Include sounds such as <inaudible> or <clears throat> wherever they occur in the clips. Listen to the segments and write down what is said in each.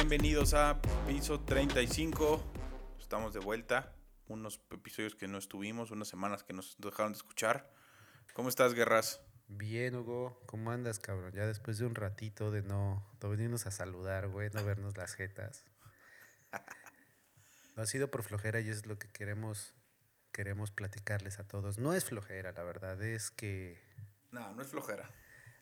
Bienvenidos a piso 35. Estamos de vuelta. Unos episodios que no estuvimos, unas semanas que nos dejaron de escuchar. ¿Cómo estás, Guerras? Bien, Hugo. ¿Cómo andas, cabrón? Ya después de un ratito de no, venirnos a saludar, güey, no vernos las jetas. No ha sido por flojera y es lo que queremos, queremos platicarles a todos. No es flojera, la verdad, es que No, no es flojera.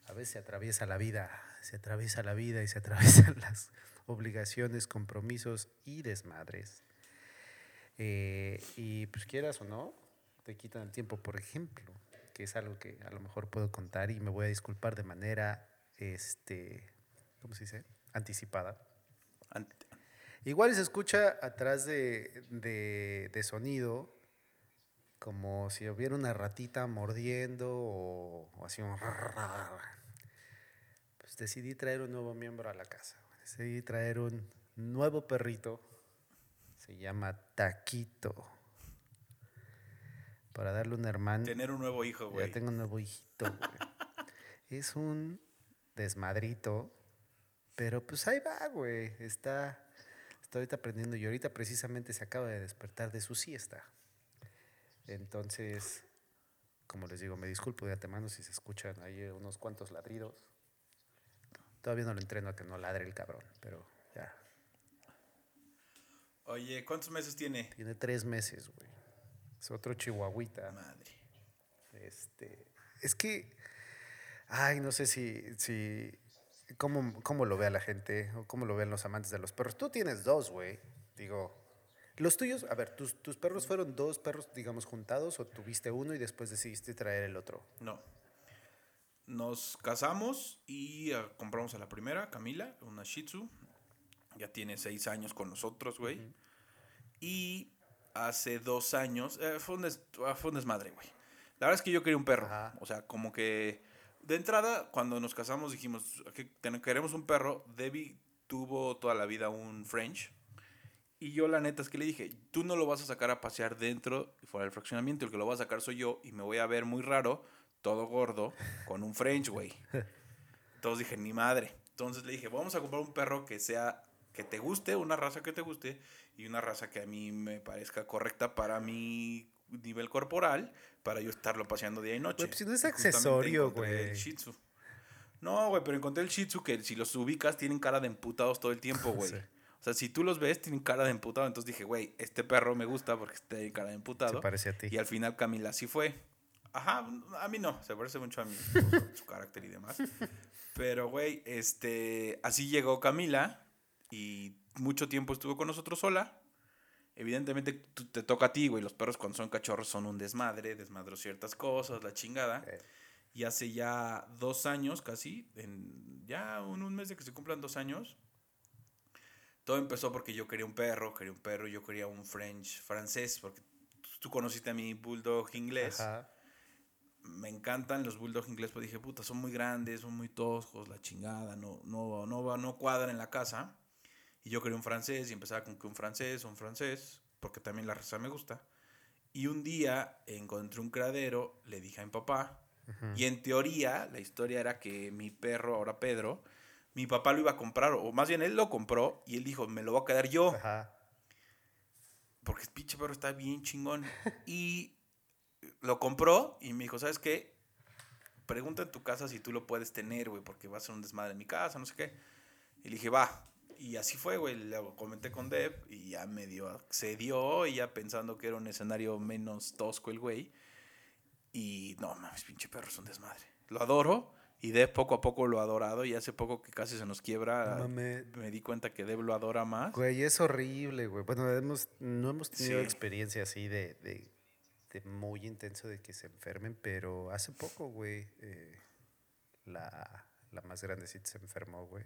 a veces se atraviesa la vida, se atraviesa la vida y se atraviesan <laughs> las obligaciones, compromisos y desmadres. Eh, y pues quieras o no, te quitan el tiempo, por ejemplo, que es algo que a lo mejor puedo contar y me voy a disculpar de manera, este, ¿cómo se dice? Anticipada. Ant- Igual se escucha atrás de, de- de sonido como si hubiera una ratita mordiendo o, o así un... Pues decidí traer un nuevo miembro a la casa. Decidí traer un nuevo perrito. Se llama Taquito. Para darle un hermano. Tener un nuevo hijo, güey. Ya tengo un nuevo hijito, güey. <laughs> es un desmadrito, pero pues ahí va, güey. Está, está ahorita aprendiendo y ahorita precisamente se acaba de despertar de su siesta. Entonces, como les digo, me disculpo de antemano si se escuchan ahí unos cuantos ladridos. Todavía no lo entreno a que no ladre el cabrón, pero ya. Oye, ¿cuántos meses tiene? Tiene tres meses, güey. Es otro chihuahuita. Madre. Este, es que, ay, no sé si, si, cómo, cómo lo vea la gente o cómo lo vean los amantes de los perros. Tú tienes dos, güey. Digo, los tuyos, a ver, ¿tus, tus perros fueron dos perros, digamos, juntados o tuviste uno y después decidiste traer el otro? No. Nos casamos y ah, compramos a la primera, Camila, una Shih Tzu. Ya tiene seis años con nosotros, güey. Y hace dos años, eh, fue, un des- ah, fue un desmadre, güey. La verdad es que yo quería un perro. Ajá. O sea, como que de entrada, cuando nos casamos, dijimos que queremos un perro. Debbie tuvo toda la vida un French. Y yo la neta es que le dije, tú no lo vas a sacar a pasear dentro y fuera del fraccionamiento, el que lo va a sacar soy yo y me voy a ver muy raro, todo gordo, con un French, güey. Entonces dije, ni madre. Entonces le dije, vamos a comprar un perro que sea, que te guste, una raza que te guste y una raza que a mí me parezca correcta para mi nivel corporal, para yo estarlo paseando día y noche. Güey, pues si no es accesorio, güey. Shih Tzu. No, güey, pero encontré el Shih Tzu que si los ubicas tienen cara de emputados todo el tiempo, güey. <laughs> Sí. O sea, si tú los ves, tienen cara de emputado. Entonces dije, güey, este perro me gusta porque tiene cara de Se emputado. parece a ti. Y al final Camila sí fue. Ajá, a mí no, se parece mucho a mí, <laughs> su carácter y demás. Pero, güey, este, así llegó Camila y mucho tiempo estuvo con nosotros sola. Evidentemente te toca a ti, güey. Los perros cuando son cachorros son un desmadre, desmadro ciertas cosas, la chingada. Eh, Y hace ya dos años casi, en, ya en un mes de que se cumplan dos años, todo empezó porque yo quería un perro, quería un perro, yo quería un French francés, porque tú conociste a mi bulldog inglés. Ajá. Me encantan los bulldog inglés, pero dije, puta, son muy grandes, son muy toscos, la chingada, no, no, no, va- no cuadran en la casa. Y yo quería un francés y empezaba con que un francés, un francés, porque también la raza me gusta. Y un día encontré un cradero, le dije a mi papá, y en teoría la historia era que mi perro, ahora Pedro, mi papá lo iba a comprar, o más bien él lo compró, y él dijo, me lo voy a quedar yo Ajá. porque el pinche perro está bien chingón. <laughs> Y lo compró y me dijo, ¿sabes qué? Pregunta en tu casa si tú lo puedes tener, güey, porque va a ser un desmadre en mi casa, no sé qué. Y le dije, va. Y así fue, güey. Lo comenté con Deb y ya medio accedió, y ya pensando que era un escenario menos tosco el güey. Y no, mames, pinche perro es un desmadre. Lo adoro y Deb poco a poco lo ha adorado y hace poco que casi se nos quiebra. No me di cuenta que Deb lo adora más. Güey, es horrible, güey. Bueno, hemos, no hemos tenido Sí. experiencia así de, de, de muy intenso de que se enfermen, pero hace poco, güey, eh, la, la más grandecita se enfermó, güey.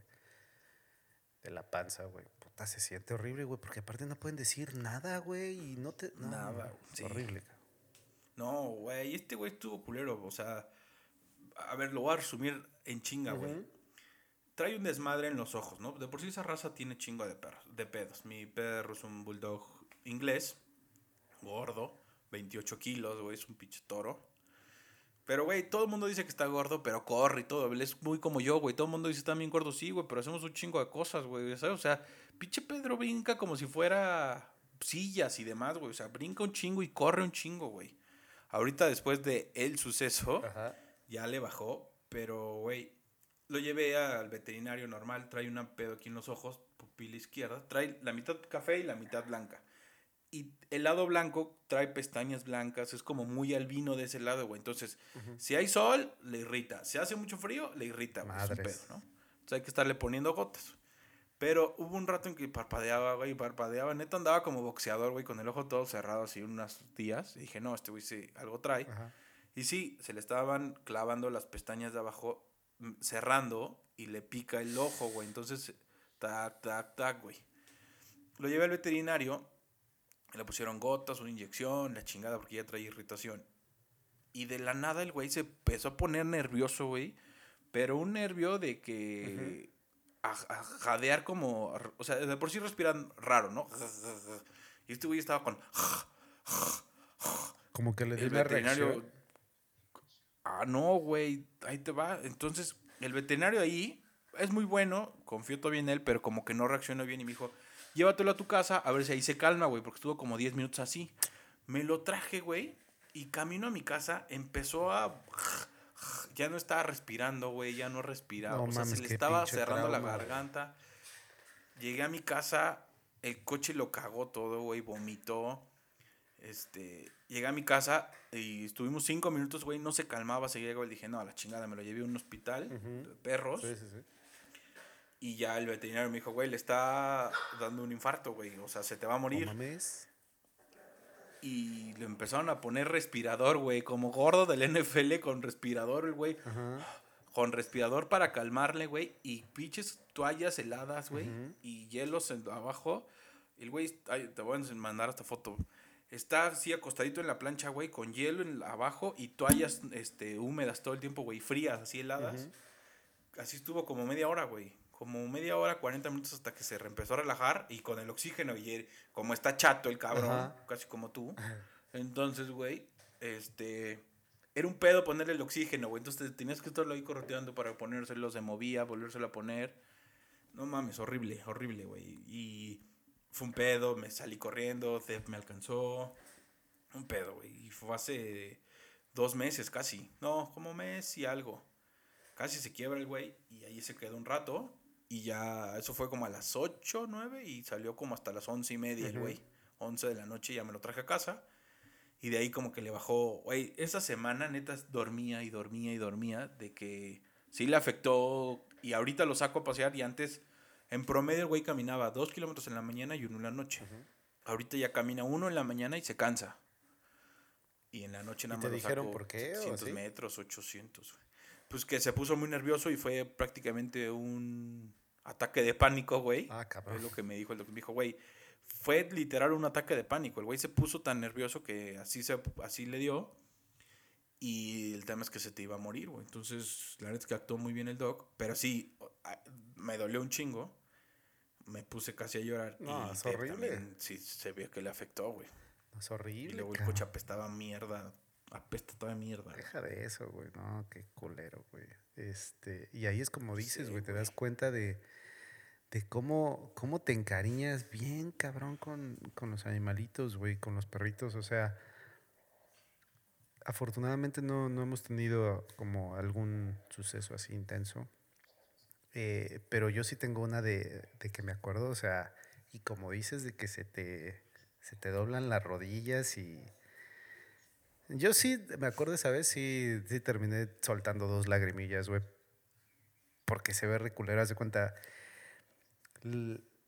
De la panza, güey. Puta, se siente horrible, güey, porque aparte no pueden decir nada, güey, y no te... no, Nada, güey, sí. horrible, cabrón. No, güey, este güey estuvo culero, o sea, a ver, lo voy a resumir en chinga, güey. Trae un desmadre en los ojos, ¿no? De por sí esa raza tiene chingo de perros, de pedos. Mi perro es un bulldog inglés, gordo, 28 kilos, güey, es un pinche toro. Pero, güey, todo el mundo dice que está gordo, pero corre y todo. Él es muy como yo, güey. Todo el mundo dice también gordo, sí, güey, pero hacemos un chingo de cosas, güey. ¿Sabes? O sea, pinche Pedro brinca como si fuera sillas y demás, güey. O sea, brinca un chingo y corre un chingo, güey. Ahorita, después de el suceso, Ajá. ya le bajó, pero, güey, lo llevé al veterinario normal. Trae una pedo aquí en los ojos, pupila izquierda. Trae la mitad café y la mitad blanca. Y el lado blanco trae pestañas blancas, es como muy albino de ese lado, güey. Entonces, si hay sol, le irrita. Si hace mucho frío, le irrita, güey. Es un pedo, ¿no? Entonces hay que estarle poniendo gotas. Pero hubo un rato en que parpadeaba, güey, parpadeaba. Neta andaba como boxeador, güey, con el ojo todo cerrado así unos días. Y dije, no, este güey sí, algo trae. Ajá. Y sí, se le estaban clavando las pestañas de abajo, mm, cerrando, y le pica el ojo, güey. Entonces, tac, tac, tac, güey. Lo llevé al veterinario, le pusieron gotas, una inyección, la chingada, porque ya traía irritación. Y de la nada el güey se empezó a poner nervioso, güey. Pero un nervio de que... a, a jadear como... O sea, de por sí respiran raro, ¿no? Y este güey estaba con... Como que le dio El veterinario. reacción. Ah, no, güey. Ahí te va. Entonces, el veterinario ahí es muy bueno. Confío todavía en él, pero como que no reaccionó bien. Y me dijo, llévatelo a tu casa a ver si ahí se calma, güey. Porque estuvo como 10 minutos así. Me lo traje, güey. Y camino a mi casa, empezó a. Ya no estaba respirando, güey. Ya no respiraba. No o sea, mames, se le estaba cerrando la trauma, garganta. Llegué a mi casa, el coche lo cagó todo, güey. Vomitó. Este, llegué a mi casa y estuvimos cinco minutos, güey, no se calmaba, seguía, güey, dije, no, a la chingada, me lo llevé a un hospital de perros Sí, sí, sí. Y ya el veterinario me dijo, güey, le está dando un infarto, güey, o sea, se te va a No morir. mames. y le empezaron a poner respirador, güey, como gordo del NFL con respirador, el güey, Ajá. con respirador para calmarle, güey, y pinches toallas heladas, güey, Ujú. y hielos en- abajo. El güey, ay, te voy a mandar esta foto. Está así acostadito en la plancha, güey, con hielo en, abajo y toallas este, húmedas todo el tiempo, güey, frías, así heladas. Así estuvo como media hora, güey. Como media hora, 40 minutos hasta que se empezó a relajar y con el oxígeno y como está chato el cabrón, Ajá. casi como tú. Entonces, güey, este... Era un pedo ponerle el oxígeno, güey. Entonces tenías que estarlo ahí correteando para ponérselo, se movía, volvérselo a poner. No mames, horrible, horrible, güey. Y fue un pedo, me salí corriendo, Zep me alcanzó. Un pedo, güey. Y fue hace dos meses casi. No, como mes y algo. Casi se quiebra el güey y ahí se quedó un rato. Y ya, eso fue como a las 8, 9 y salió como hasta las once y media el Ujú. güey. 11 de la noche ya me lo traje a casa. Y de ahí como que le bajó, güey, esa semana neta dormía y dormía y dormía de que sí le afectó y ahorita lo saco a pasear y antes en promedio el güey caminaba dos kilómetros en la mañana y uno en la noche. Ahorita ya camina uno en la mañana y se cansa. Y en la noche nada te más lo dijeron saco por qué, o 700 así? metros, 800. güey. Pues que se puso muy nervioso y fue prácticamente un ataque de pánico, güey. Ah, cabrón. Es lo que me dijo el doctor. Me dijo, güey, fue literal un ataque de pánico. El güey se puso tan nervioso que así, se, así le dio. Y el tema es que se te iba a morir, güey. Entonces, la verdad es que actuó muy bien el doc. Pero sí, me dolió un chingo. Me puse casi a llorar. No, y es horrible. también sí se vio que le afectó, güey. Es Y horrible. luego el coche apestaba mierda. Apesta toda mierda. Deja de eso, güey. No, qué culero, güey. Este, y ahí es como dices, Sí, güey, te das cuenta de, de cómo, cómo te encariñas bien, cabrón, con, con los animalitos, güey, con los perritos. O sea, afortunadamente no, no hemos tenido como algún suceso así intenso. Eh, pero yo sí tengo una de, de que me acuerdo, o sea, y como dices, de que se te, se te doblan las rodillas y... Yo sí, me acuerdo esa vez, sí, sí terminé soltando dos lagrimillas, güey. Porque se ve reculero, haz de cuenta.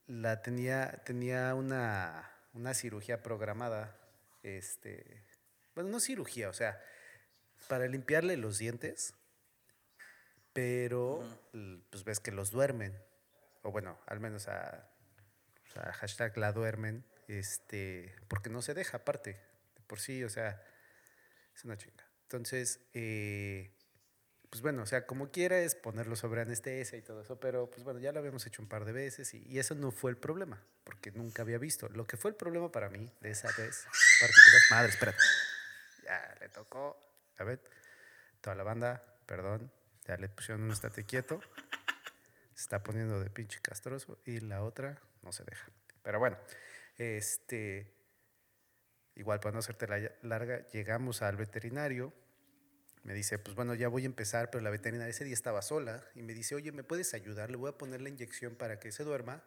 La tenía, tenía una, una cirugía programada. Este. Bueno, no cirugía, o sea, para limpiarle los dientes. Pero, pues ves que los duermen. O bueno, al menos a, sea, hashtag la duermen. Este. Porque no se deja, aparte. De por sí, o sea. Es una chinga. Entonces, eh, pues bueno, o sea, como quiera es ponerlo sobre anestesia y todo eso, pero pues bueno, ya lo habíamos hecho un par de veces y, y eso no fue el problema, porque nunca había visto. Lo que fue el problema para mí de esa vez particular, madre, espérate, ya le tocó, a ver, Toda la banda, perdón, ya le pusieron un estate quieto. Se está poniendo de pinche castroso. Y la otra no se deja. Pero bueno, este. Igual para no hacerte la larga, llegamos al veterinario. Me dice, pues bueno, ya voy a empezar, pero la veterinaria ese día estaba sola y me dice, oye, ¿me puedes ayudar? Le voy a poner la inyección para que se duerma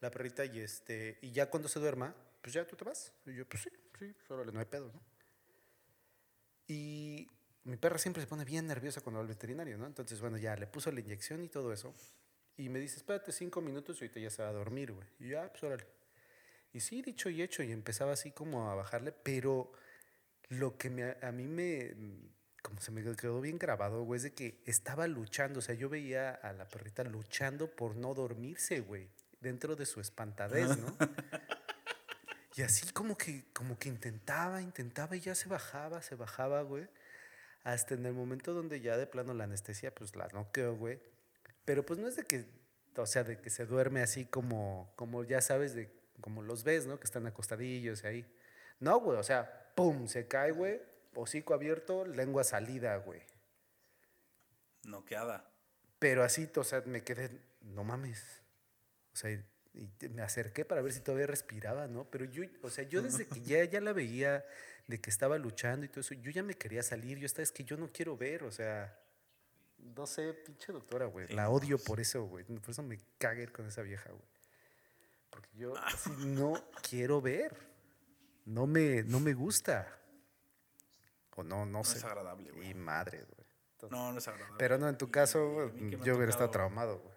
la perrita y este y ya cuando se duerma, pues ya tú te vas. Y yo, pues sí, sí, solo no hay pedo. Y mi perra siempre se pone bien nerviosa cuando va al veterinario, ¿no? Entonces, bueno, ya le puso la inyección y todo eso. Y me dice, espérate cinco minutos y ahorita ya se va a dormir, güey. Y ya, pues órale. Y sí, dicho y hecho, y empezaba así como a bajarle, pero lo que me, a mí me, como se me quedó bien grabado, güey, es de que estaba luchando, o sea, yo veía a la perrita luchando por no dormirse, güey dentro de su espantadez, ¿no? <laughs> y así como que, como que intentaba, intentaba y ya se bajaba, se bajaba, güey. Hasta en el momento donde ya de plano la anestesia, pues la noqueó, güey. Pero pues no es de que, o sea, de que se duerme así como, como ya sabes, de como los ves, ¿no? Que están acostadillos ahí. No, güey, o sea, pum, se cae, güey, hocico abierto, lengua salida, güey. Noqueada. Pero así, o sea, me quedé, no mames. O sea, y me acerqué para ver si todavía respiraba, ¿no? Pero yo, o sea, yo desde que ya, ya la veía de que estaba luchando y todo eso, yo ya me quería salir. Yo estaba, es que yo no quiero ver, o sea, no sé, pinche doctora, güey. La odio por eso, güey. Por eso me cagué con esa vieja, güey. Porque yo no quiero ver. No me, no me gusta. O no, no, sé. es agradable, güey. Y madre, güey. no, no es agradable. Pero no, en tu caso, yo hubiera estado traumado, güey.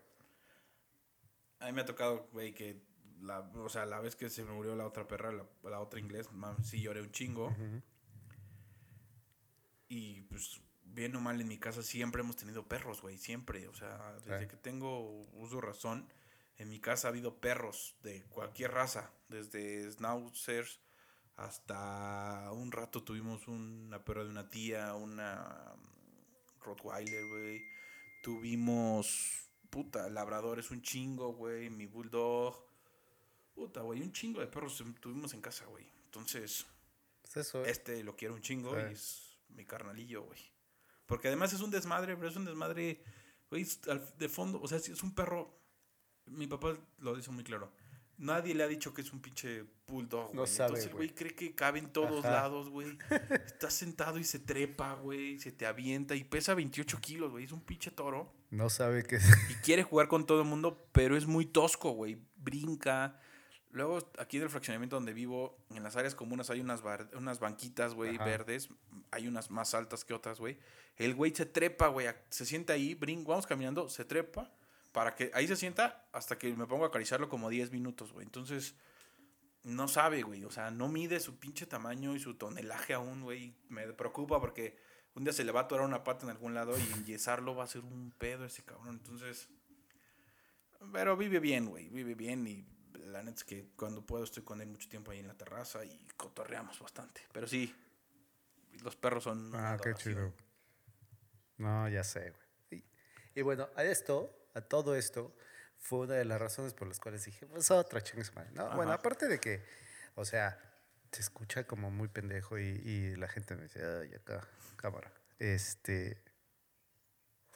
A mí me ha tocado, güey, que la, o sea, la vez que se me murió la otra perra, la, otra inglés, sí lloré un chingo. Y pues, bien o mal en mi casa siempre hemos tenido perros, güey, siempre. O sea, desde que tengo uso razón, en mi casa ha habido perros de cualquier raza, desde schnauzers hasta un rato tuvimos una perra de una tía, una Rottweiler, güey. Tuvimos puta, labrador es un chingo, güey, mi bulldog. Puta, güey, un chingo de perros tuvimos en casa, güey. Entonces, pues este lo quiero un chingo y es mi carnalillo, güey. Porque además es un desmadre, pero es un desmadre, güey, de fondo, o sea, es un perro. Mi papá lo dice muy claro. Nadie le ha dicho que es un pinche bulldog, güey. No sabe, Entonces, güey, cree que cabe en todos lados, güey. <laughs> Está sentado y se trepa, güey. Se te avienta y pesa 28 kilos, güey. Es un pinche toro. No sabe qué Y quiere jugar con todo el mundo, pero es muy tosco, güey. Brinca. Luego, aquí del fraccionamiento donde vivo, en las áreas comunes hay unas, unas banquitas, güey, verdes. Hay unas más altas que otras, güey. El güey se trepa, güey. Se sienta ahí, brinca, vamos caminando, se trepa para que ahí se sienta hasta que me pongo a acariciarlo como 10 minutos, güey. Entonces, no sabe, güey. O sea, no mide su pinche tamaño y su tonelaje aún, güey. Me preocupa porque un día se le va a atorar una pata en algún lado y enyesarlo va a ser un pedo ese cabrón. Entonces, pero vive bien, güey. Vive bien y la neta es que cuando puedo estoy con él mucho tiempo ahí en la terraza y cotorreamos bastante. Pero sí, los perros son. Ah, qué chido. No, ya sé, güey. Y, y bueno, a esto a todo esto fue una de las razones por las cuales dije, pues otra chingue No, bueno, aparte de que, o sea, se escucha como muy pendejo y, la gente me dice, ay, acá, cámara. Este,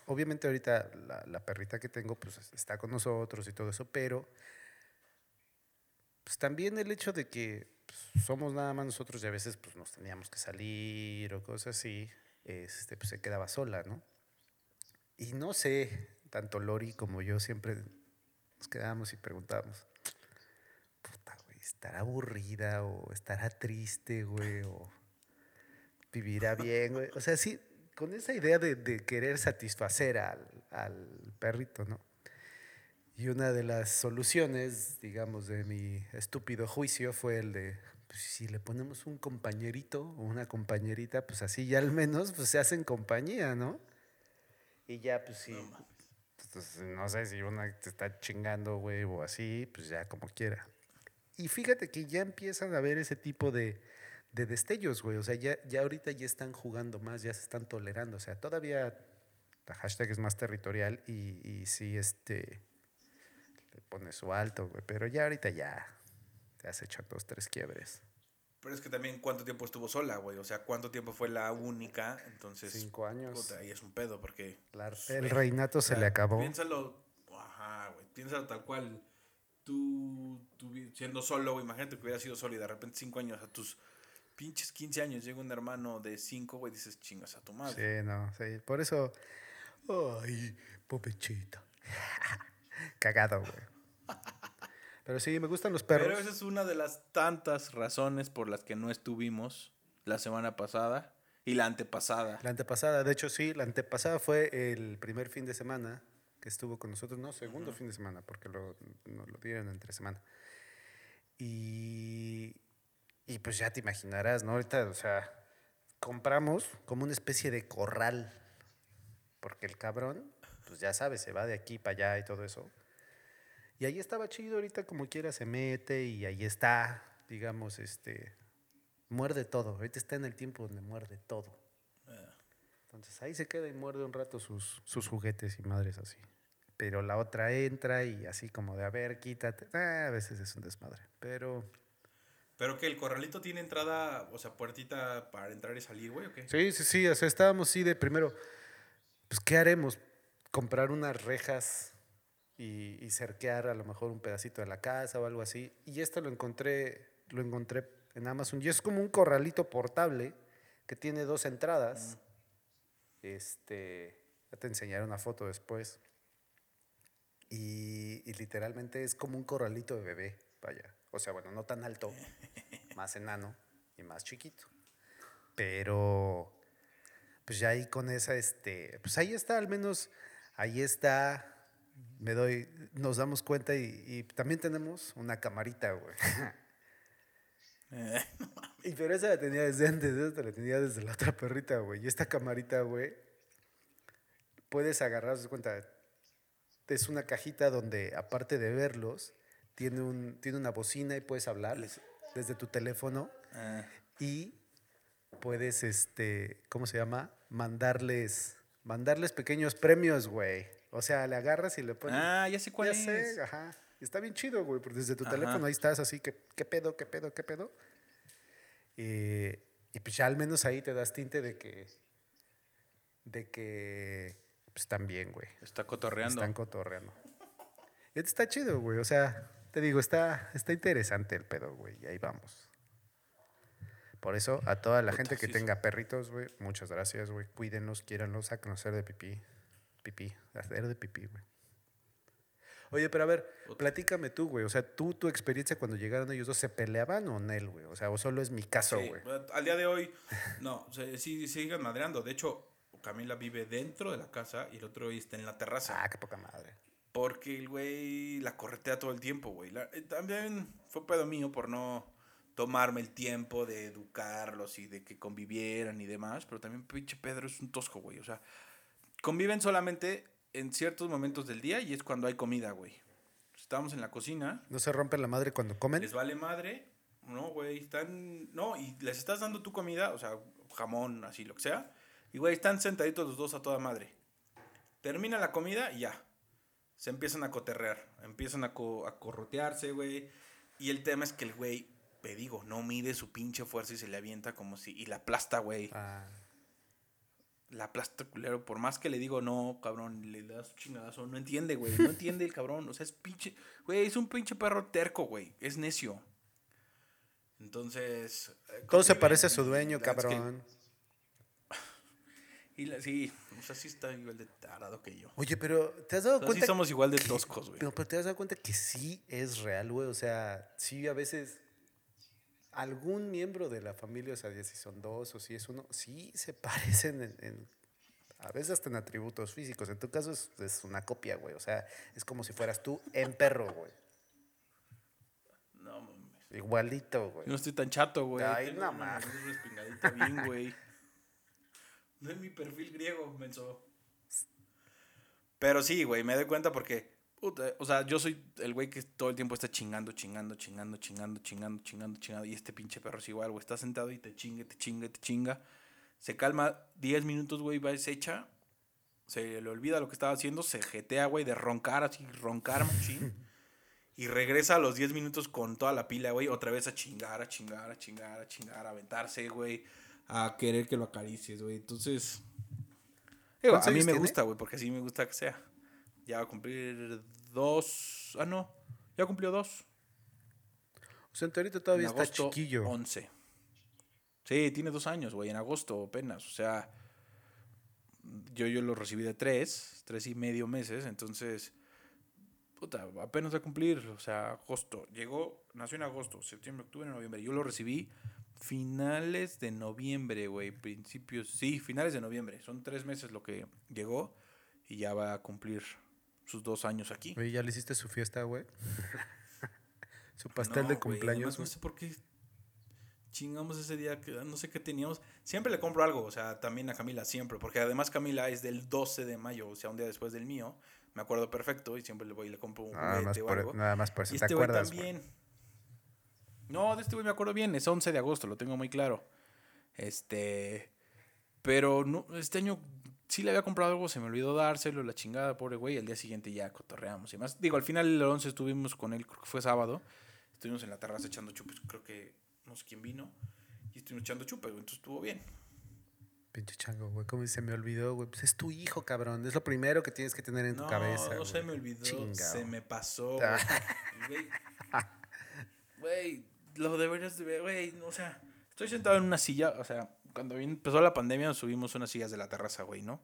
obviamente ahorita la, perrita que tengo pues está con nosotros y todo eso, pero pues también el hecho de que pues, somos nada más nosotros y a veces pues nos teníamos que salir o cosas así, este, pues se quedaba sola, ¿no? Y no sé, tanto Lori como yo siempre nos quedábamos y preguntábamos, puta, güey, ¿estará aburrida o estará triste, güey? O vivirá bien, güey. O sea, sí, con esa idea de, querer satisfacer al, perrito, ¿no? Y una de las soluciones, digamos, de mi estúpido juicio fue el de, pues si le ponemos un compañerito o una compañerita, pues así ya al menos pues, se hacen compañía, ¿no? Y ya, pues sí. Entonces, no sé si una te está chingando, güey, o así, pues ya como quiera. Y fíjate que ya empiezan a ver ese tipo de, de destellos, güey. O sea, ya, ya ahorita ya están jugando más, ya se están tolerando. O sea, todavía la hashtag es más territorial y, y sí, este, le pone su alto, güey. Pero ya ahorita ya te has hecho dos, tres quiebres. Pero es que también cuánto tiempo estuvo sola, güey. O sea, cuánto tiempo fue la única. Entonces, Cinco años. puta, ahí es un pedo porque... La- pues, el güey, reinato se le acabó. Piénsalo, ajá, güey. Piénsalo tal cual. Tú, tú siendo solo, güey, imagínate que hubieras sido solo y de repente cinco años a tus pinches 15 años llega un hermano de cinco, güey, dices chingas a tu madre. Sí, no, sí. Por eso. Ay, pobrecito. <laughs> Cagado, güey. Pero sí, me gustan los perros. Pero esa es una de las tantas razones por las que no estuvimos la semana pasada y la antepasada. La antepasada, de hecho, sí, la antepasada fue el primer fin de semana que estuvo con nosotros. No, segundo fin de semana, porque lo, nos lo dieron entre semana. Y, y pues ya te imaginarás, ¿no? Ahorita, o sea, compramos como una especie de corral. Porque el cabrón, pues ya sabes, se va de aquí para allá y todo eso. Y ahí estaba chido, ahorita como quiera se mete y ahí está, digamos, este, muerde todo. Ahorita está en el tiempo donde muerde todo. Entonces ahí se queda y muerde un rato sus, sus juguetes y madres así. Pero la otra entra y así como de, a ver, quítate. Ah, a veces es un desmadre. Pero Pero que el corralito tiene entrada, o sea, puertita para entrar y salir, güey, ¿o qué? sí, sí, sí. O sea, estábamos así de primero, pues, ¿qué haremos? Comprar unas rejas y, y cerquear a lo mejor un pedacito de la casa o algo así. Y esto lo encontré, lo encontré en Amazon. Y es como un corralito portable que tiene dos entradas. Este, ya te enseñaré una foto después. Y, y literalmente es como un corralito de bebé, vaya. O sea, bueno, no tan alto, <laughs> más enano y más chiquito. Pero, pues ya ahí con esa, este, pues ahí está, al menos, ahí está, me doy, nos damos cuenta y, y también tenemos una camarita, güey. Eh, <laughs> Y pero esa la tenía desde antes, esa la tenía desde la otra perrita, güey. Y esta camarita, güey, puedes agarrar, de cuenta, es una cajita donde, aparte de verlos, tiene, un, tiene una bocina y puedes hablar desde tu teléfono ah, y puedes, este, ¿cómo se llama? Mandarles, mandarles pequeños premios, güey. O sea, le agarras y le pones... Ah, ya sé cuál ya es. sé, ajá. Está bien chido, güey, porque desde tu Ajá. teléfono ahí estás así, que, ¿qué pedo, qué pedo, qué pedo? Eh, y pues ya al menos ahí te das tinte de que, de que, pues están bien, güey. Está cotorreando. Están cotorreando. Y Está chido, güey. O sea, te digo, está, está interesante el pedo, güey. Y ahí vamos. Por eso, a toda la Puta, gente que sí, tenga perritos, güey, muchas gracias, güey. Cuídenlos, quiéranlos, sáquenlos a hacer de pipí. Pipí, hacer de pipí, güey. Oye, pero a ver, platícame tú, güey. O sea, tú, tu experiencia cuando llegaron ellos dos, ¿se peleaban o no, güey? O sea, o solo es mi caso, Sí, güey. al día de hoy, no, o sea, sí, siguen madreando. De hecho, Camila vive dentro de la casa y el otro güey está en la terraza. Ah, qué poca madre. Porque el güey la corretea todo el tiempo, güey. Eh, también fue pedo mío por no tomarme el tiempo de educarlos y de que convivieran y demás. Pero también pinche Pedro es un tosco, güey. O sea, conviven solamente en ciertos momentos del día y es cuando hay comida, güey. Estamos en la cocina, ¿No se rompe la madre cuando comen? les vale madre. No, güey, están... No, y les estás dando tu comida, o sea, jamón, así, lo que sea. Y, güey, están sentaditos los dos a toda madre. Termina la comida y ya. Se empiezan a coterrear. Empiezan a, co- a corrotearse, güey. Y el tema es que el güey, te digo, no mide su pinche fuerza y se le avienta como si... Y la aplasta, güey. Ah, La aplasta culero. Por más que le digo, no, cabrón, le das un chingadazo. No entiende, güey. No entiende el cabrón. O sea, es pinche... Güey, es un pinche perro terco, güey. Es necio. Entonces... eh, todo se parece a su dueño, que- cabrón. <laughs> y la- sí, o sea, sí está igual de tarado que yo. Oye, pero ¿te has dado O sea, sí cuenta? somos igual de toscos, güey. Pero, pero te has dado cuenta que sí es real, güey. O sea, sí a veces algún miembro de la familia, o sea, si son dos o si es uno, sí se <laughs> parecen en, en- a veces hasta en atributos físicos. En tu caso es, es una copia, güey. O sea, es como si fueras tú en perro, güey. No, mames. Igualito, güey. No estoy tan chato, güey. Ay, no mames. bien, güey. No es mi perfil griego, menso. <laughs> Pero sí, güey, me doy cuenta porque, puta, o sea, yo soy el güey que todo el tiempo está chingando, chingando, chingando, chingando, chingando, chingando, chingando. Y este pinche perro es igual, güey. Está sentado y te chingue, te chingue, te chinga. Se calma 10 minutos, güey, va y se echa. Se le olvida lo que estaba haciendo, se jetea, güey, de roncar así, roncar, <laughs> machín. Y regresa a los 10 minutos con toda la pila, güey. Otra vez a chingar, a chingar, a chingar, a chingar, a aventarse, güey. A querer que lo acaricies, güey. Entonces. digo, ¿Cuántos a mí me tiene? gusta, güey, porque así me gusta que sea. Ya va a cumplir dos. Ah, no. Ya cumplió dos. O sea, teoría todavía en está agosto, chiquillo. 11. Sí, tiene dos años, güey, en agosto apenas. O sea, yo, yo lo recibí de tres, tres y medio meses, entonces, puta, apenas va a cumplir, o sea, agosto. Llegó, nació en agosto, septiembre, octubre, noviembre. Yo lo recibí finales de noviembre, güey, principios, sí, finales de noviembre. Son tres meses lo que llegó y ya va a cumplir sus dos años aquí. Oye, ¿ya le hiciste su fiesta, güey? <laughs> su pastel No, de cumpleaños. además, no sé por qué chingamos ese día, que no sé qué teníamos. Siempre le compro algo, o sea, también a Camila, siempre. Porque además Camila es del 12 de mayo, o sea, un día después del mío. Me acuerdo perfecto y siempre le voy y le compro un Nada más, juguete o por, algo. nada más por Y si te este acuerdas. también. No, de este güey me acuerdo bien, es 11 de agosto, lo tengo muy claro. Este. Pero no, este año sí le había comprado algo, se me olvidó dárselo, la chingada, pobre güey. El día siguiente ya cotorreamos y más. Digo, al final el 11 estuvimos con él, creo que fue sábado. Estuvimos en la terraza echando chupes, creo que no sé quién vino. Y estuvimos echando chupes, güey, entonces estuvo bien. Pinche chango, güey. ¿Cómo se me olvidó, güey? Pues es tu hijo, cabrón. Es lo primero que tienes que tener en tu cabeza. no se güey. me olvidó, Chingao. se me pasó, <laughs> güey. Güey, Güey, lo deberías de ver, güey, o sea, estoy sentado en una silla, o sea, cuando empezó la pandemia nos subimos unas sillas de la terraza, güey, ¿no?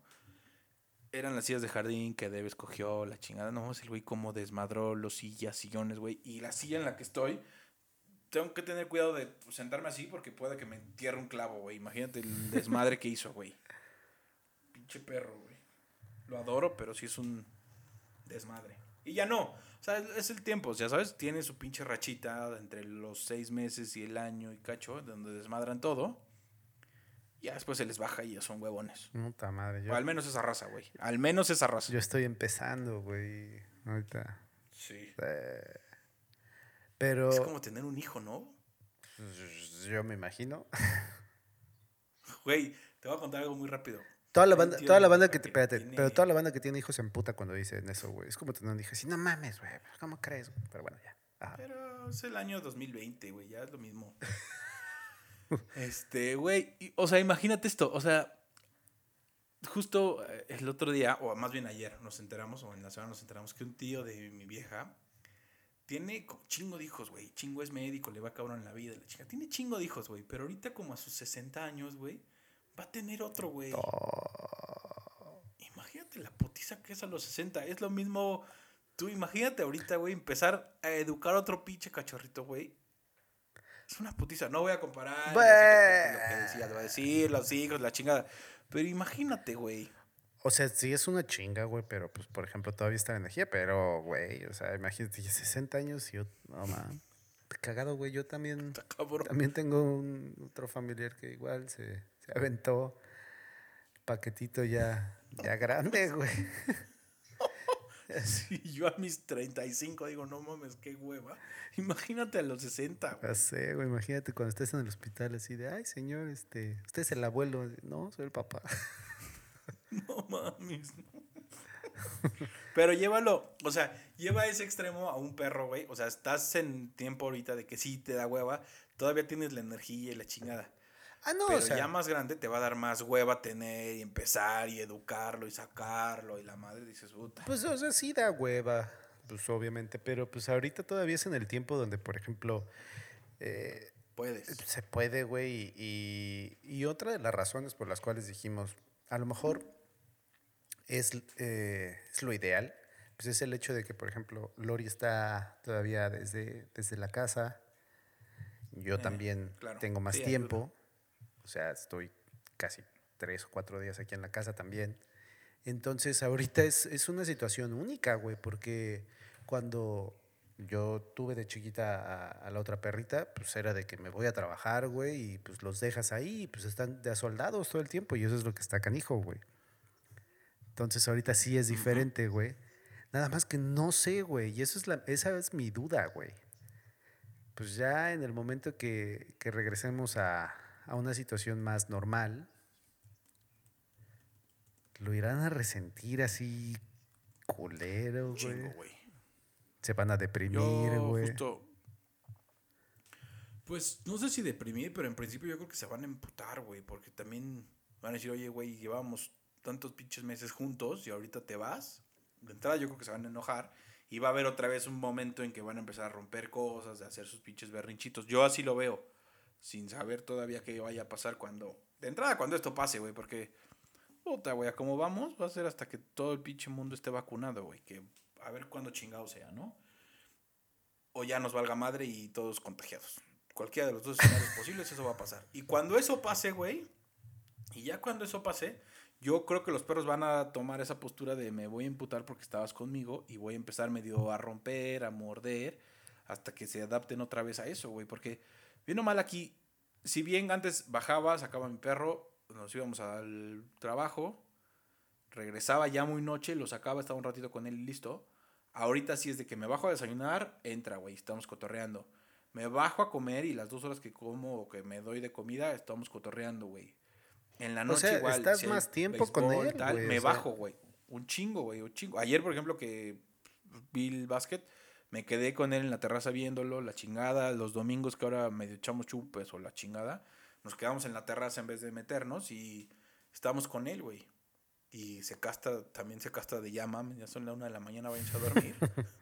Eran las sillas de jardín que Debe escogió, la chingada, no, es el güey como desmadró los sillas, sillones, güey, y la silla en la que estoy, tengo que tener cuidado de sentarme así porque puede que me entierre un clavo, güey, imagínate el <laughs> desmadre que hizo, güey. Pinche perro, güey. Lo adoro, pero sí es un desmadre. Y ya no. O sea, es- el tiempo. Sea, ¿sabes? Tiene su pinche rachita entre los seis meses y el año y cacho, donde desmadran todo. Ya después se les baja y ya son huevones. Puta madre. Yo, O al menos esa raza, güey. Al menos esa raza. yo estoy empezando, güey. Ahorita. Sí. Eh, pero Es como tener un hijo, ¿no? pues, yo me imagino. <laughs> Güey, te voy a contar algo muy rápido. Toda la banda, toda la banda que que espérate, tiene- pero toda la banda que tiene hijos se emputa cuando dicen eso, güey. Es como tener un hijo así, no mames, güey. ¿Cómo crees? güey?" Pero bueno, ya. Ajá. Pero es el año 2020, güey, ya es lo mismo. <laughs> este, güey, o sea, imagínate esto, o sea, justo eh, el otro día, o más bien ayer, nos enteramos, o en la semana nos enteramos que un tío de mi vieja tiene chingo de hijos, güey. Chingo es médico, le va cabrón en la vida, la chica. Tiene chingo de hijos, güey, pero ahorita como a sus 60 años, güey, va a tener otro, güey. Imagínate la putiza que es a los 60. Es lo mismo. Tú imagínate ahorita, güey, empezar a educar a otro pinche cachorrito, güey. Es una putiza. No voy a comparar. lo que decía, lo va a decir, los hijos, la chingada. Pero imagínate, güey. O sea, sí es una chinga, güey, pero pues, por ejemplo, todavía está en energía, pero, güey, o sea, imagínate, ya 60 años y yo, no mames. Cagado, güey, yo también, también tengo un otro familiar que igual se, se aventó paquetito ya, ya grande, güey. <laughs> Sí, yo a mis 35 digo, no mames, qué hueva. Imagínate a los 60, güey. Ya sé, güey, imagínate cuando estés en el hospital así de, ay, señor, este, usted es el abuelo. No, soy el papá. <laughs> No mames. Pero llévalo, o sea, lleva ese extremo a un perro, güey. O sea, estás en tiempo ahorita de que sí te da hueva, todavía tienes la energía y la chingada. Ah, no, Pero o sea, ya más grande te va a dar más hueva tener y empezar y educarlo y sacarlo y la madre dices, puta. Pues, o sea, sí da hueva, pues obviamente, pero pues ahorita todavía es en el tiempo donde, por ejemplo, eh, Puedes. se puede, güey, y, y otra de las razones por las cuales dijimos, a lo mejor es, eh, es lo ideal, pues es el hecho de que, por ejemplo, Lori está todavía desde, desde la casa, yo Eh, también claro. tengo más Sí, tiempo, o sea, estoy casi tres o cuatro días aquí en la casa también. Entonces, ahorita es, es una situación única, güey, porque cuando yo tuve de chiquita a, a la otra perrita, pues era de que me voy a trabajar, güey, y pues los dejas ahí, y pues están de soldados todo el tiempo, y eso es lo que está canijo, güey. Entonces, ahorita sí es diferente, güey. Nada más que no sé, güey, y eso es la, esa es mi duda, güey. Pues ya en el momento que, que regresemos a, a una situación más normal, lo irán a resentir así culero, güey. Se van a deprimir, güey. justo... Pues no sé si deprimir, pero en principio yo creo que se van a emputar, güey. Porque también van a decir, oye, güey, llevamos tantos pinches meses juntos y ahorita te vas. De entrada yo creo que se van a enojar. Y va a haber otra vez un momento en que van a empezar a romper cosas, de hacer sus pinches berrinchitos. Yo así lo veo. Sin saber todavía qué vaya a pasar cuando... De entrada cuando esto pase, güey. Porque... Puta, güey, a como vamos, va a ser hasta que todo el pinche mundo esté vacunado, güey. Que a ver cuándo chingado sea, ¿no? O ya nos valga madre y todos contagiados. Cualquiera de los dos escenarios <laughs> posibles, eso va a pasar. Y cuando eso pase, güey, y ya cuando eso pase, yo creo que los perros van a tomar esa postura de me voy a imputar porque estabas conmigo y voy a empezar medio a romper, a morder, hasta que se adapten otra vez a eso, güey. Porque, bien o mal aquí, si bien antes bajaba, sacaba a mi perro, nos íbamos al trabajo, regresaba ya muy noche, lo sacaba, estaba un ratito con él y listo. Ahorita sí es de que me bajo a desayunar, entra, güey, estamos cotorreando. Me bajo a comer y las dos horas que como o que me doy de comida, estamos cotorreando, güey. En la O noche sea, igual. estás si más tiempo con él, tal, güey, me bajo, güey. Un chingo, güey, un chingo. Ayer, por ejemplo, que vi el básquet, me quedé con él en la terraza viéndolo, la chingada. Los domingos que ahora medio echamos chupes o la chingada, nos quedamos en la terraza en vez de meternos y estábamos con él, güey. Y se casta, también se casta de ya, mames, ya son la una de la mañana, vayan a dormir. <laughs>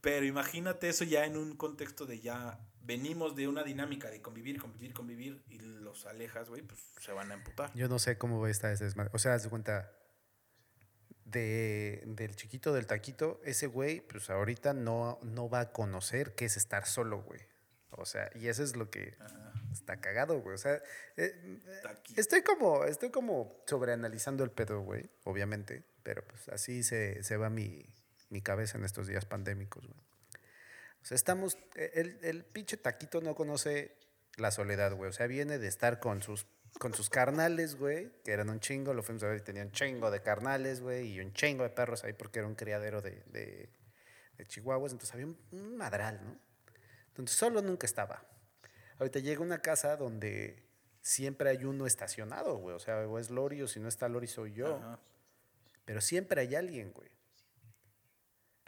Pero imagínate eso ya en un contexto de ya venimos de una dinámica de convivir, convivir, convivir y los alejas, güey, pues se van a emputar. Yo no sé cómo estar ese desmadre. O sea, haz de cuenta, de, del chiquito del taquito, ese güey, pues ahorita no, no va a conocer qué es estar solo, güey. O sea, y eso es lo que Ajá. está cagado, güey. O sea, eh, estoy como, estoy como sobreanalizando el pedo, güey, obviamente. Pero pues así se, se va mi, mi cabeza en estos días pandémicos, güey. O sea, estamos, el, el pinche taquito no conoce la soledad, güey. O sea, viene de estar con sus, con sus carnales, güey, que eran un chingo, lo fuimos a ver y tenía un chingo de carnales, güey, y un chingo de perros ahí porque era un criadero de, de, de chihuahuas. Entonces había un, un madral, ¿no? Entonces solo nunca estaba. Ahorita llega una casa donde siempre hay uno estacionado, güey. O sea, o es Lori o si no está Lori soy yo. Ajá. Pero siempre hay alguien, güey.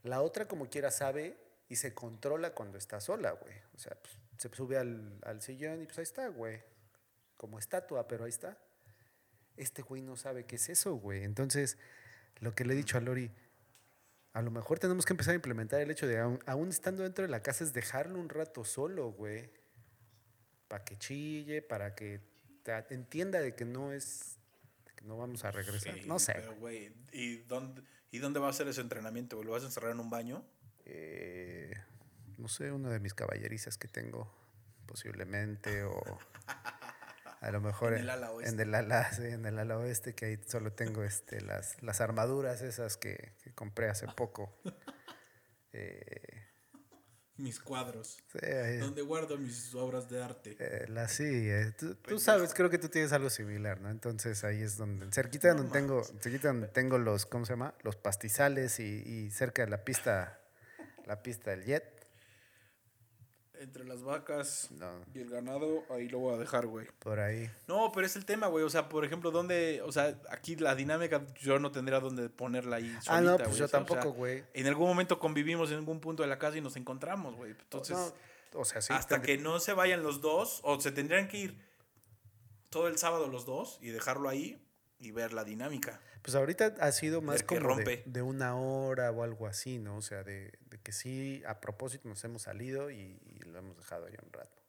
La otra, como quiera, sabe y se controla cuando está sola, güey. O sea, pues, se sube al, al sillón y pues ahí está, güey. Como estatua, pero ahí está. Este güey no sabe qué es eso, güey. Entonces, lo que le he dicho a Lori, a lo mejor tenemos que empezar a implementar el hecho de, aún estando dentro de la casa, es dejarlo un rato solo, güey. Para que chille, para que te- entienda de que no es, que no vamos a regresar. Sí, no sé. Pero, güey, ¿y dónde, ¿y dónde va a ser ese entrenamiento? güey? ¿Lo vas a encerrar en un baño? eh, no sé, una de mis caballerizas que tengo, posiblemente, o <laughs> a lo mejor En el ala oeste. en el ala, <laughs> sí, en el ala oeste, que ahí solo tengo este, las, las armaduras esas que, que compré hace <laughs> poco. Eh, Mis cuadros. sí, ahí- ¿Dónde guardo mis obras de arte? eh, la sí, eh, tú, tú Pendejo. sabes, creo que tú tienes algo similar, ¿no? Entonces ahí es donde, cerquita No donde tengo, cerquita donde tengo los, ¿cómo se llama? Los pastizales y, y cerca de la pista, la pista del jet. Entre las vacas No, y el ganado, ahí lo voy a dejar, güey. por ahí. No, pero es el tema, güey. O sea, por ejemplo, ¿dónde? O sea, aquí la dinámica, yo no tendría dónde ponerla ahí. Solita, ah, no, pues güey, yo o sea, tampoco, güey. en algún momento convivimos en algún punto de la casa y nos encontramos, güey. Entonces, No, o sea, sí. hasta que no se vayan los dos, o se tendrían que ir todo el sábado los dos y dejarlo ahí y ver la dinámica. Pues ahorita ha sido más como de, una hora o algo así, ¿no? O sea, de, de que sí, a propósito nos hemos salido y, y lo hemos dejado ahí un rato.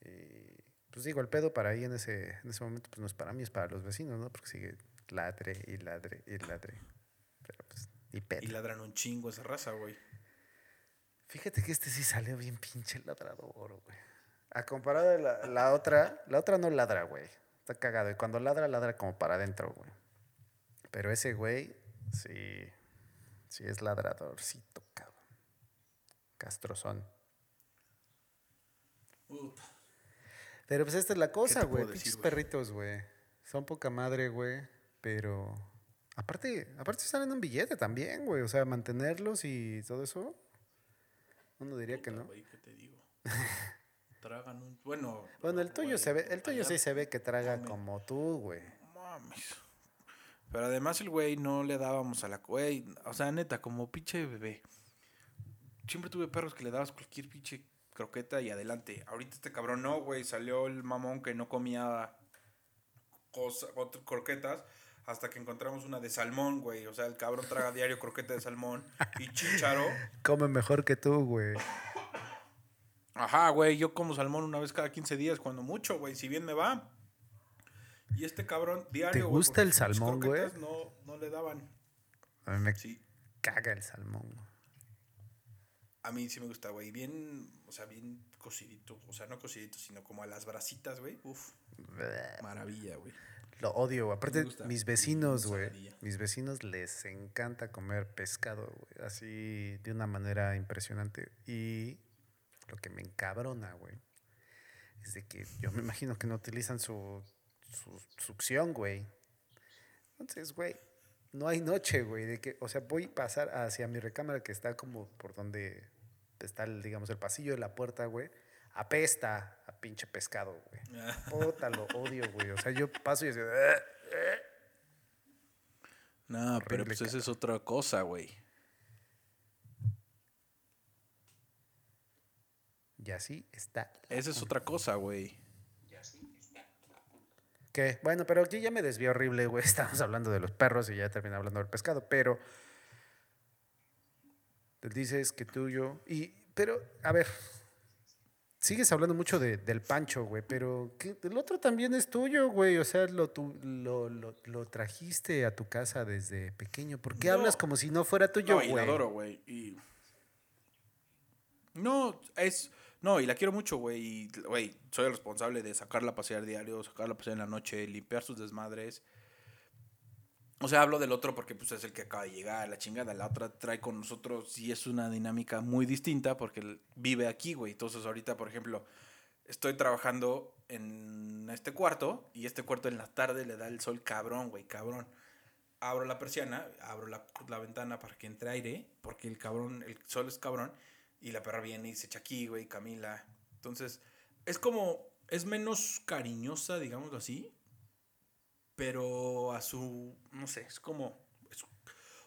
Y, pues digo, el pedo para ahí en ese, en ese momento, pues no es para mí, es para los vecinos, ¿no? Porque sigue ladre y ladre y ladre. Pero pues, y pedo. Y ladran un chingo esa raza, güey. Fíjate que este sí salió bien pinche ladrador, güey. A comparado de la, la otra, la otra no ladra, güey. Está cagado. Y cuando ladra, ladra como para adentro, güey. Pero ese güey, sí, sí es ladradorcito, cabrón. Castrozón. Puta. Pero pues esta es la cosa, güey. Pinches perritos, güey. Son poca madre, güey. Pero aparte, aparte están en un billete también, güey. O sea, mantenerlos y todo eso. Uno diría que no. güey, ¿qué te digo? <laughs> Tragan un. Bueno. Bueno, el tuyo güey, se ve, el tuyo allá- sí se ve que traga como tú, güey. Mames. Pero además el güey no le dábamos a la güey. O sea, neta, como pinche bebé. siempre tuve perros que le dabas cualquier pinche croqueta y adelante. Ahorita este cabrón no, güey. Salió el mamón que no comía cosa, otras croquetas hasta que encontramos una de salmón, güey. O sea, el cabrón traga diario croqueta de salmón y <laughs> chicharo. Come mejor que tú, güey. Ajá, güey, yo como salmón una vez cada 15 días, cuando mucho, güey, si bien me va. Y este cabrón diario, ¿Te gusta el salmón, güey? No, no le daban. A mí me Sí, caga el salmón. güey. a mí sí me gusta, güey. Bien, o sea, bien cocidito. O sea, no cocidito, sino como a las brasitas, güey. Uf, maravilla, güey. Lo odio. güey. Aparte, mis vecinos, güey. Mis vecinos les encanta comer pescado, güey. Así de una manera impresionante. Y lo que me encabrona, güey. Es de que yo me imagino que no utilizan su, su succión, güey. Entonces, güey, no hay noche, güey. De que, o sea, voy a pasar hacia mi recámara que está como por donde está, el, digamos, el pasillo de la puerta, güey. Apesta a pinche pescado, güey. <laughs> Puta, lo odio, güey. O sea, yo paso y así. <laughs> No, pero pues esa es otra cosa, güey. Y así está. Esa es otra cosa, güey. ¿Qué? Bueno, pero aquí ya me desvió horrible, güey. <laughs> Estamos hablando de los perros y ya terminé hablando del pescado, pero. Dices que tuyo. Y. Pero, a ver. Sigues hablando mucho de- del pancho, güey, pero ¿qué? el otro también es tuyo, güey. O sea, lo, tu- lo, lo, lo trajiste a tu casa desde pequeño. ¿Por qué No. hablas como si no fuera tuyo, no, y güey? adoro, güey. Y... No, es... No, y la quiero mucho, güey. Güey, soy el responsable de sacarla a pasear diario, sacarla a pasear en la noche, limpiar sus desmadres. O sea, hablo del otro porque pues es el que acaba de llegar, la chingada. La otra trae con nosotros y es una dinámica muy distinta porque vive aquí, güey. Entonces ahorita, por ejemplo, estoy trabajando en este cuarto y este cuarto en la tarde le da el sol cabrón, güey, cabrón. Abro la persiana, abro la, la ventana para que entre aire, porque el cabrón, el sol es cabrón, y la perra viene y se echa aquí, güey, Camila. Entonces, es como, es menos cariñosa, digámoslo así, pero a su, no sé, es como, es-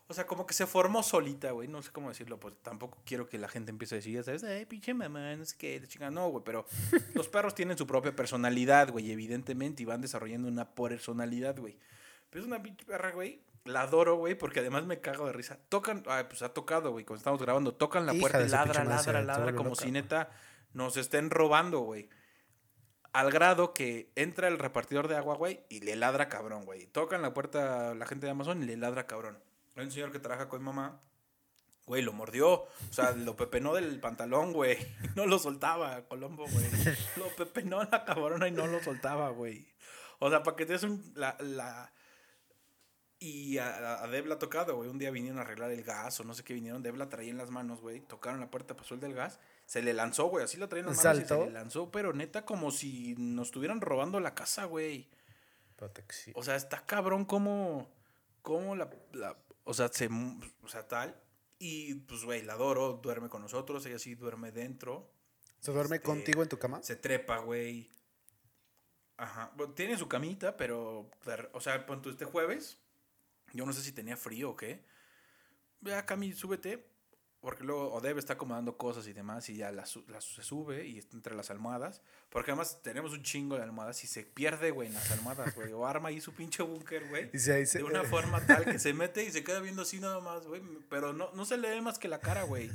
o sea, como que se formó solita, güey, no sé cómo decirlo, pues tampoco quiero que la gente empiece a decir, ya sabes, ay, pinche mamá, no sé qué, la chingada, no, güey, pero <laughs> los perros tienen su propia personalidad, güey, evidentemente, y van desarrollando una personalidad, güey. Pero es una pinche perra, güey. La adoro, güey, porque además me cago de risa. Tocan, ah, pues ha tocado, güey, cuando estamos grabando, tocan la Hija puerta y ladra, ladra, ladra, como loca, si neta nos estén robando, güey. Al grado que entra el repartidor de agua, güey, y le ladra cabrón, güey. Tocan la puerta la gente de Amazon y le ladra cabrón. Hay un señor que trabaja con mi mamá, güey, lo mordió. O sea, lo pepenó del pantalón, güey. <laughs> No lo soltaba, Colombo, güey. <laughs> Lo pepenó la cabrona y no lo soltaba, güey. O sea, para que te des un, la, la... Y a, a Deb la ha tocado, güey. Un día vinieron a arreglar el gas o no sé qué vinieron. Deb la traía en las manos, güey. Tocaron la puerta, pasó el del gas. Se le lanzó, güey. Así la traía en las manos y se le lanzó. Pero neta, como si nos estuvieran robando la casa, güey. Protección. O sea, está cabrón como, como la, la- o sea, se, o sea, tal. Y pues, güey, la adoro, duerme con nosotros, ella sí duerme dentro. ¿Se duerme este, contigo en tu cama? Se trepa, güey. Ajá. Bueno, tiene su camita, pero, o sea, pon tú este jueves. Yo no sé si tenía frío o qué. Vea, Cami, súbete. Porque luego Odeb está acomodando cosas y demás y ya la, su- la- se sube y está entre las almohadas. Porque además tenemos un chingo de almohadas y se pierde, güey, en las almohadas, güey. O arma ahí su pinche búnker, güey. Y se- ahí se- De una <laughs> forma tal que se mete y se queda viendo así nada más, güey. Pero no, no se le ve más que la cara, güey.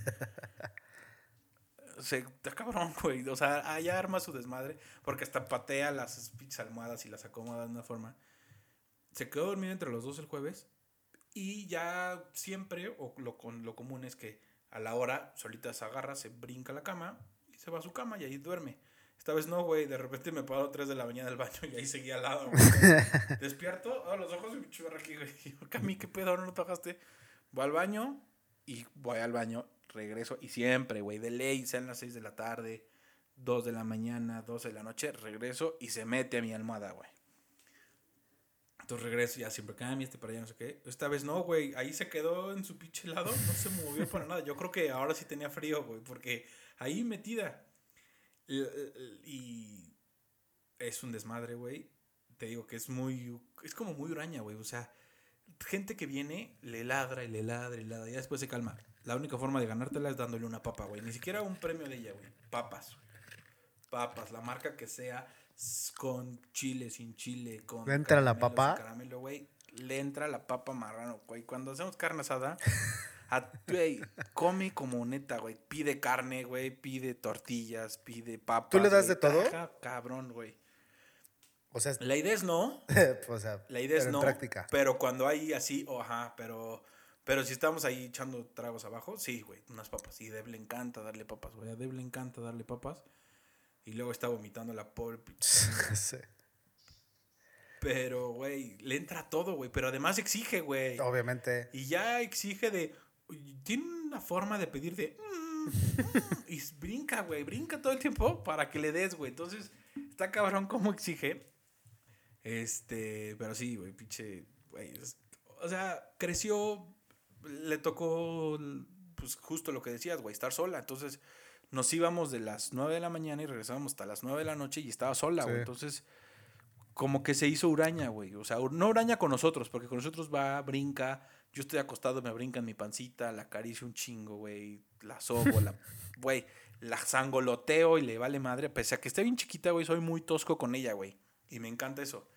Se, está cabrón, güey. O sea, allá arma su desmadre. Porque hasta patea las pinches almohadas y las acomoda de una forma. Se quedó dormido entre los dos el jueves. Y ya siempre, o lo, con, lo común es que a la hora solita se agarra, se brinca a la cama y se va a su cama y ahí duerme. Esta vez no, güey. De repente me paro a 3 de la mañana del baño y ahí seguía al lado, güey. <laughs> Despierto, abro los ojos y me churra aquí, güey. <laughs> Cami, ¿qué pedo? ¿No lo tocaste? Voy al baño y voy al baño, regreso. Y siempre, güey, de ley, sean las 6 de la tarde, 2 de la mañana, 12 de la noche, regreso y se mete a mi almohada, güey. Entonces regreso ya siempre Cami, este para allá, no sé qué. Esta vez no, güey. Ahí se quedó en su pinche lado, no se movió para nada. Yo creo que ahora sí tenía frío, güey, porque ahí metida. Y, es un desmadre, güey. Te digo que es muy. Es como muy huraña, güey. O sea, gente que viene, le ladra y le ladra y le ladra. Y después se calma. La única forma de ganártela es dándole una papa, güey. Ni siquiera un premio de ella, güey. Papas. Papas, la marca que sea, con chile, sin chile, con. ¿Le entra la papa? Caramelo, güey. Le entra la papa marrano, güey. Cuando hacemos carne asada, <laughs> a- güey, come como neta, güey. Pide carne, güey. Pide tortillas, pide papas. ¿Tú le das güey. de todo? Taja, cabrón, güey. <laughs> O sea, La idea es no. o sea, La idea es no. práctica. Pero cuando hay así, o ajá, pero. Pero si estamos ahí echando tragos abajo, sí, güey, unas papas. Y Deb le encanta darle papas, güey. A Deb le encanta darle papas. Y luego está vomitando la pobre. <laughs> Sí. Pero, güey, le entra todo, güey. Pero además exige, güey. Obviamente. Y ya exige de. Tiene una forma de pedir de. "Mm, mm", y brinca, güey. Brinca todo el tiempo para que le des, güey. Entonces, está cabrón cómo exige. Este. Pero sí, güey, pinche. Güey. O sea, creció. Le tocó. Pues justo lo que decías, güey. Estar sola. Entonces, nos íbamos de las 9 de la mañana y regresábamos hasta las 9 de la noche y estaba sola, güey. Sí. Entonces como que se hizo uraña, güey. O sea, no uraña con nosotros, porque con nosotros va, brinca. Yo estoy acostado, me brinca en mi pancita, la acaricio un chingo, güey. La sobo, la. <laughs> Güey, la zangoloteo y le vale madre. Pese a que esté bien chiquita, güey, soy muy tosco con ella, güey. Y me encanta eso.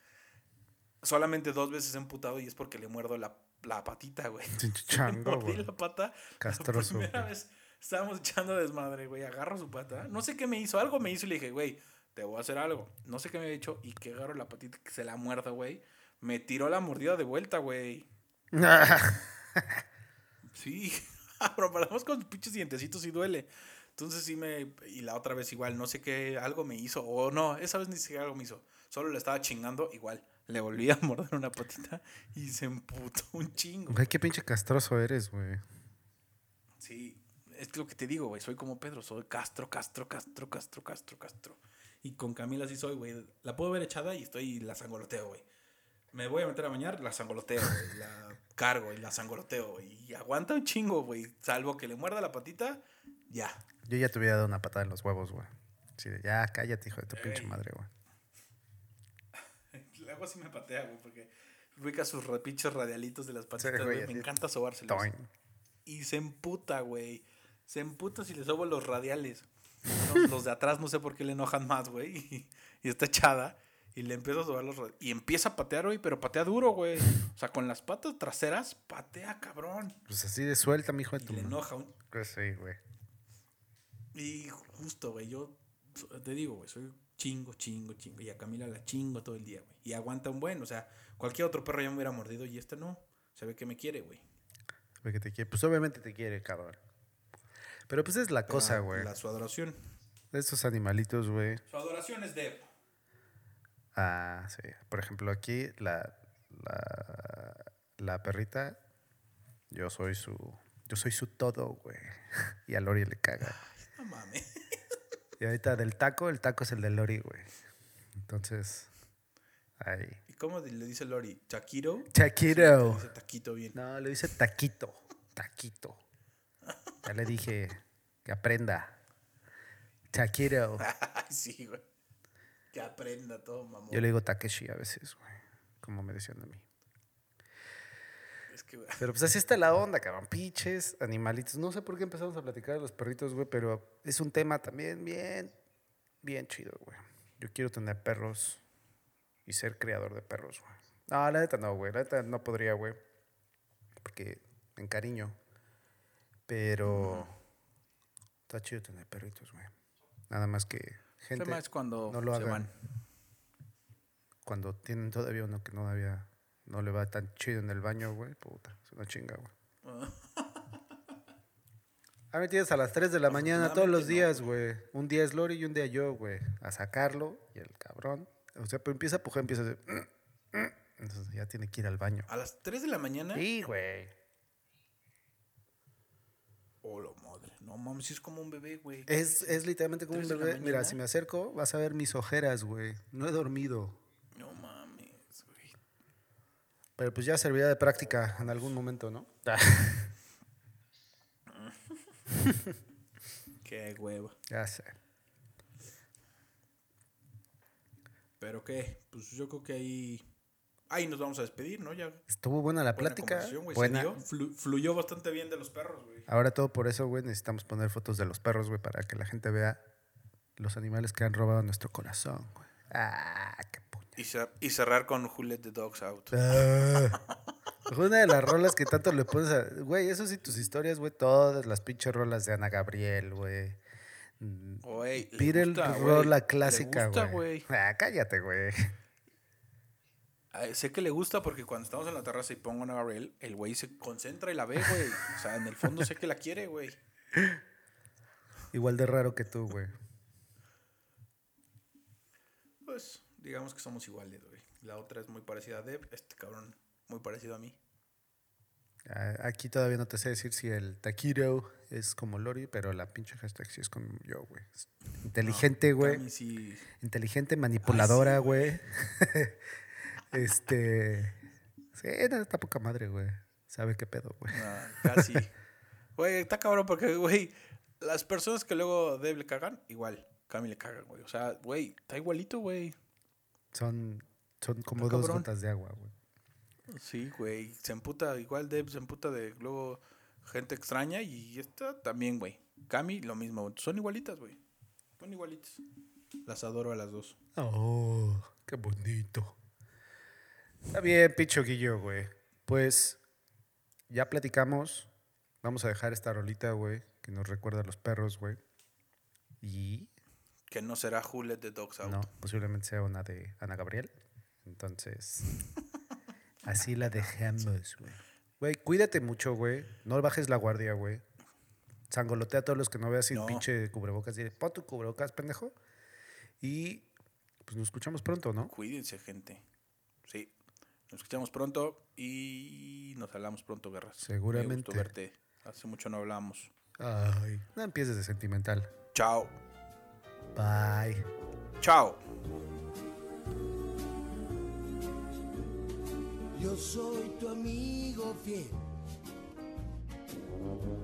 Solamente dos veces he emputado y es porque le muerdo la, la patita, güey. Pinche <laughs> Le chango, mordí güey. la pata. Castroso, La primera güey. vez estábamos echando desmadre, güey. Agarro su pata. No sé qué me hizo. Algo me hizo y le dije, güey, te voy a hacer algo. No sé qué me había hecho. Y que agarro la patita que se la muerda, güey. Me tiró la mordida de vuelta, güey. <laughs> Sí. <laughs> Pero paramos con sus pinches dientecitos y duele. Entonces sí me... Y la otra vez igual, no sé qué, algo me hizo. O no, esa vez ni siquiera algo me hizo. Solo le estaba chingando, igual. Le volví a <laughs> morder una patita y se emputó un chingo. Güey, qué pinche castroso eres, güey. Sí, es lo que te digo, güey. Soy como Pedro, soy Castro, Castro, Castro, Castro, Castro, Castro. Y con Camila sí soy, güey. La puedo ver echada y estoy y la sangoloteo, güey. Me voy a meter a bañar, la sangoloteo, güey. La cargo y la sangoloteo, güey. Y aguanta un chingo, güey. Salvo que le muerda la patita, ya. Yo ya te hubiera dado una patada en los huevos, güey. Así de, ya, cállate, hijo de tu pinche madre, güey. <laughs> Luego sí me patea, güey, porque ubica sus pinches radialitos de las patitas, güey, güey. Me así. encanta sobárselos. Toin. Y se emputa, güey. Se emputa si le sobo los radiales. Los, los de atrás no sé por qué le enojan más, güey. <laughs> Y, y está echada. Y le empiezo a sobar los radiales. Y empieza a patear, güey, pero patea duro, güey. O sea, con las patas traseras, patea, cabrón. Pues así de suelta, mi hijo de Y tu le madre. enoja. un- Pues sí, güey. Y justo, güey, yo te digo, güey, soy chingo, chingo, chingo. Y a Camila la chingo todo el día, güey. Y aguanta un buen. O sea, cualquier otro perro ya me hubiera mordido y este no. Se ve que me quiere, güey. Güey, que te quiere. Pues obviamente te quiere, cabrón. Pero pues es la cosa, güey. la- su adoración. De estos animalitos, güey. Su adoración es de... Ah, sí. Por ejemplo, aquí la, la, la perrita, yo soy su, yo soy su todo, güey. <laughs> Y a Lori le caga. No mames. <laughs> Y ahorita del taco, el taco es el de Lori, güey. Entonces, ahí. ¿Y cómo le dice Lori? ¿Chaquiro? Chaquito. Dice taquito bien. No, le dice taquito. Taquito. Ya le dije que aprenda. Chaquito. <laughs> Ay, sí, güey. Que aprenda todo, mamón. Yo le digo Takeshi a veces, güey. Como me decían a mí. Es que, güey. Pero pues así está la onda, cabrón. Piches, animalitos. No sé por qué empezamos a platicar de los perritos, güey, pero es un tema también bien, bien chido, güey. Yo quiero tener perros y ser creador de perros, güey. No, la neta no, güey. La neta no podría, güey. Porque me encariño. Pero está chido tener perritos, güey. Nada más que El gente tema es cuando no lo se hagan. van. cuando tienen todavía uno que no había, no le va tan chido en el baño, güey, puta, es una chinga, güey. <laughs> A mí tienes a las 3 de la mañana todos los días, güey. Un día es Lori y un día yo, güey. A sacarlo y el cabrón. O sea, pues empieza a pujar, empieza a hacer... <clears throat> Entonces ya tiene que ir al baño. A las 3 de la mañana. Sí, güey. Oh, la madre. No mames, sí es como un bebé, güey. Es, es literalmente como un ¿Tres de la bebé. Mira, si me acerco, vas a ver mis ojeras, güey. No he dormido. No mames, güey. Pero pues ya servirá de práctica en algún momento, ¿no? <laughs> Qué hueva. ya sé. Pero qué, pues yo creo que ahí. Ahí nos vamos a despedir, ¿no? Ya Estuvo buena la buena plática. Buena. dio, flu- fluyó bastante bien de los perros, güey. Ahora todo por eso, güey, necesitamos poner fotos de los perros, güey, para que la gente vea los animales que han robado nuestro corazón, güey. Ah, qué puña. Y, cer- y cerrar con Let the Dogs Out. Ah. <laughs> Una de las rolas que tanto le pones a... Güey, eso sí, tus historias, güey, todas las pinches rolas de Ana Gabriel, güey. Güey, güey, rola clásica, gusta, güey. Ah, cállate, güey. Sé que le gusta porque cuando estamos en la terraza y pongo a Gabriel, el güey se concentra y la ve, güey. O sea, en el fondo sé que la quiere, güey. Igual de raro que tú, güey. Pues, digamos que somos iguales, güey. La otra es muy parecida a Deb, este cabrón muy parecido a mí. Aquí todavía no te sé decir si el taquiro es como Lori, pero la pinche hashtag sí es como yo, güey. Inteligente, güey. Sí. Inteligente, manipuladora, güey. <laughs> este. Sí, está poca madre, güey. Sabe qué pedo, güey. Ah, casi. Güey, está cabrón porque, güey, las personas que luego Deb le cagan, igual, Cami le cagan, güey. O sea, güey, está igualito, güey. Son, son como Está dos cabrón. gotas de agua, güey. Sí, güey. Se emputa, igual Deb se emputa de luego gente extraña y esta también, güey. Cami, lo mismo. Son igualitas, güey. Son igualitas. Las adoro a las dos. Oh, qué bonito. Está bien, picho Guillo, güey. Pues ya platicamos. Vamos a dejar esta rolita, güey, que nos recuerda a los perros, güey. Y Que no será Let the Dogs Out. no, posiblemente sea una de Ana Gabriel. Entonces, <laughs> así la dejamos, güey. Güey, cuídate mucho, güey. No bajes la guardia, güey. Sangolotea a todos los que no veas sin No. pinche cubrebocas. Dile, pon tu cubrebocas, pendejo. Y pues nos escuchamos pronto, ¿no? Cuídense, gente. Sí. Nos escuchamos pronto y nos hablamos pronto, Guerras. Me Seguramente. gustó verte. Hace mucho no hablamos. Ay, no empieces de sentimental. Chao. Bye. Chao. Yo soy tu amigo fiel.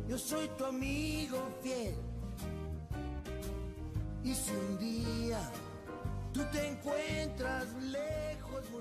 Yo soy tu amigo fiel. Y si un día tú te encuentras lejos